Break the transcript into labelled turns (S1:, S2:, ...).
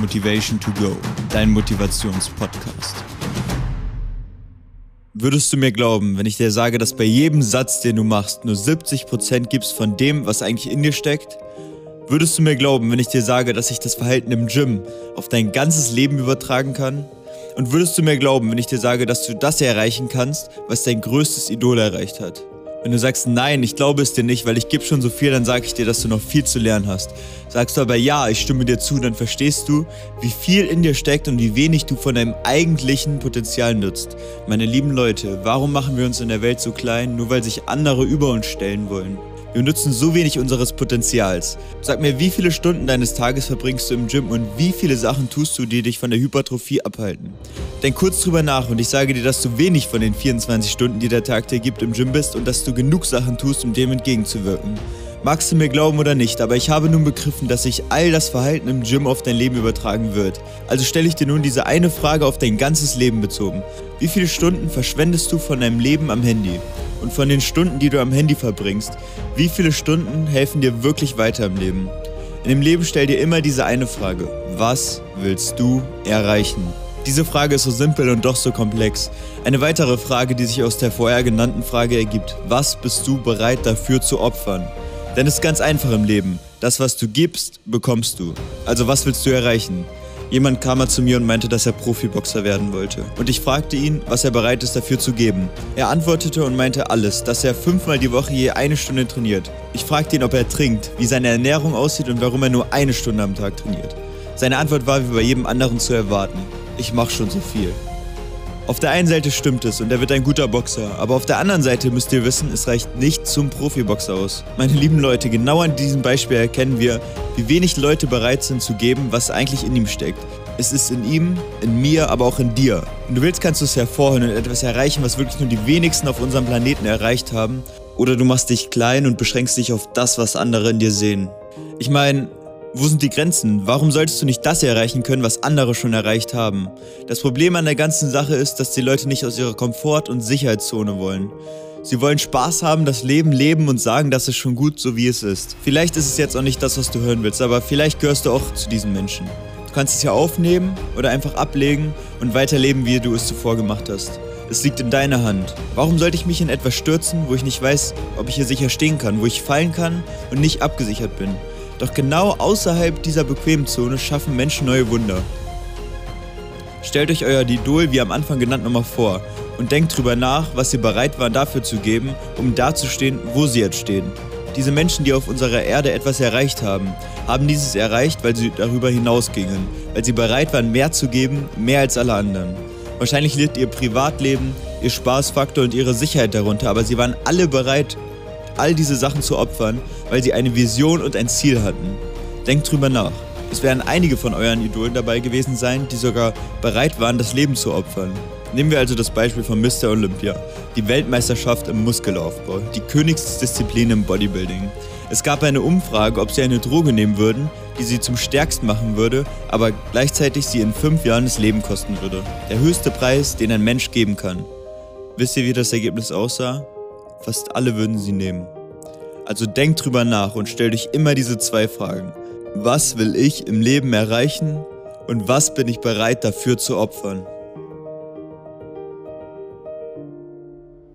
S1: Motivation to Go, dein Motivationspodcast. Würdest du mir glauben, wenn ich dir sage, dass bei jedem Satz, den du machst, nur 70% gibst von dem, was eigentlich in dir steckt? Würdest du mir glauben, wenn ich dir sage, dass ich das Verhalten im Gym auf dein ganzes Leben übertragen kann? Und würdest du mir glauben, wenn ich dir sage, dass du das erreichen kannst, was dein größtes Idol erreicht hat? Wenn du sagst, nein, ich glaube es dir nicht, weil ich gebe schon so viel, dann sage ich dir, dass du noch viel zu lernen hast. Sagst du aber ja, ich stimme dir zu, dann verstehst du, wie viel in dir steckt und wie wenig du von deinem eigentlichen Potenzial nutzt. Meine lieben Leute, warum machen wir uns in der Welt so klein, nur weil sich andere über uns stellen wollen? Wir nutzen so wenig unseres Potenzials. Sag mir, wie viele Stunden deines Tages verbringst du im Gym und wie viele Sachen tust du, die dich von der Hypertrophie abhalten? Denk kurz drüber nach und ich sage dir, dass du wenig von den 24 Stunden, die der Tag dir gibt, im Gym bist und dass du genug Sachen tust, um dem entgegenzuwirken. Magst du mir glauben oder nicht, aber ich habe nun begriffen, dass sich all das Verhalten im Gym auf dein Leben übertragen wird. Also stelle ich dir nun diese eine Frage auf dein ganzes Leben bezogen. Wie viele Stunden verschwendest du von deinem Leben am Handy? Und von den Stunden, die du am Handy verbringst, wie viele Stunden helfen dir wirklich weiter im Leben? In dem Leben stell dir immer diese eine Frage. Was willst du erreichen? Diese Frage ist so simpel und doch so komplex. Eine weitere Frage, die sich aus der vorher genannten Frage ergibt. Was bist du bereit dafür zu opfern? Denn es ist ganz einfach im Leben. Das, was du gibst, bekommst du. Also was willst du erreichen? Jemand kam mal zu mir und meinte, dass er Profiboxer werden wollte. Und ich fragte ihn, was er bereit ist dafür zu geben. Er antwortete und meinte alles, dass er fünfmal die Woche je eine Stunde trainiert. Ich fragte ihn, ob er trinkt, wie seine Ernährung aussieht und warum er nur eine Stunde am Tag trainiert. Seine Antwort war wie bei jedem anderen zu erwarten. Ich mach schon so viel. Auf der einen Seite stimmt es und er wird ein guter Boxer, aber auf der anderen Seite müsst ihr wissen, es reicht nicht zum Profiboxer aus. Meine lieben Leute, genau an diesem Beispiel erkennen wir, wie wenig Leute bereit sind zu geben, was eigentlich in ihm steckt. Es ist in ihm, in mir, aber auch in dir. Wenn du willst, kannst du es hervorholen und etwas erreichen, was wirklich nur die wenigsten auf unserem Planeten erreicht haben. Oder du machst dich klein und beschränkst dich auf das, was andere in dir sehen. Ich meine, wo sind die Grenzen? Warum solltest du nicht das erreichen können, was andere schon erreicht haben? Das Problem an der ganzen Sache ist, dass die Leute nicht aus ihrer Komfort- und Sicherheitszone wollen. Sie wollen Spaß haben, das Leben leben und sagen, das ist schon gut, so wie es ist. Vielleicht ist es jetzt auch nicht das, was du hören willst, aber vielleicht gehörst du auch zu diesen Menschen. Du kannst es ja aufnehmen oder einfach ablegen und weiterleben, wie du es zuvor gemacht hast. Es liegt in deiner Hand. Warum sollte ich mich in etwas stürzen, wo ich nicht weiß, ob ich hier sicher stehen kann, wo ich fallen kann und nicht abgesichert bin? Doch genau außerhalb dieser bequemen Zone schaffen Menschen neue Wunder. Stellt euch euer Idol, wie am Anfang genannt, nochmal vor und denkt drüber nach, was sie bereit waren dafür zu geben, um dazustehen, wo sie jetzt stehen. Diese Menschen, die auf unserer Erde etwas erreicht haben, haben dieses erreicht, weil sie darüber hinausgingen, weil sie bereit waren, mehr zu geben, mehr als alle anderen. Wahrscheinlich litt ihr Privatleben, ihr Spaßfaktor und ihre Sicherheit darunter, aber sie waren alle bereit, all diese Sachen zu opfern, weil sie eine Vision und ein Ziel hatten. Denkt drüber nach. Es werden einige von euren Idolen dabei gewesen sein, die sogar bereit waren, das Leben zu opfern. Nehmen wir also das Beispiel von Mr. Olympia, die Weltmeisterschaft im Muskelaufbau, die Königsdisziplin im Bodybuilding. Es gab eine Umfrage, ob sie eine Droge nehmen würden, die sie zum Stärksten machen würde, aber gleichzeitig sie in fünf Jahren das Leben kosten würde. Der höchste Preis, den ein Mensch geben kann. Wisst ihr, wie das Ergebnis aussah? Fast alle würden sie nehmen. Also denk drüber nach und stell dich immer diese zwei Fragen. Was will ich im Leben erreichen und was bin ich bereit dafür zu opfern?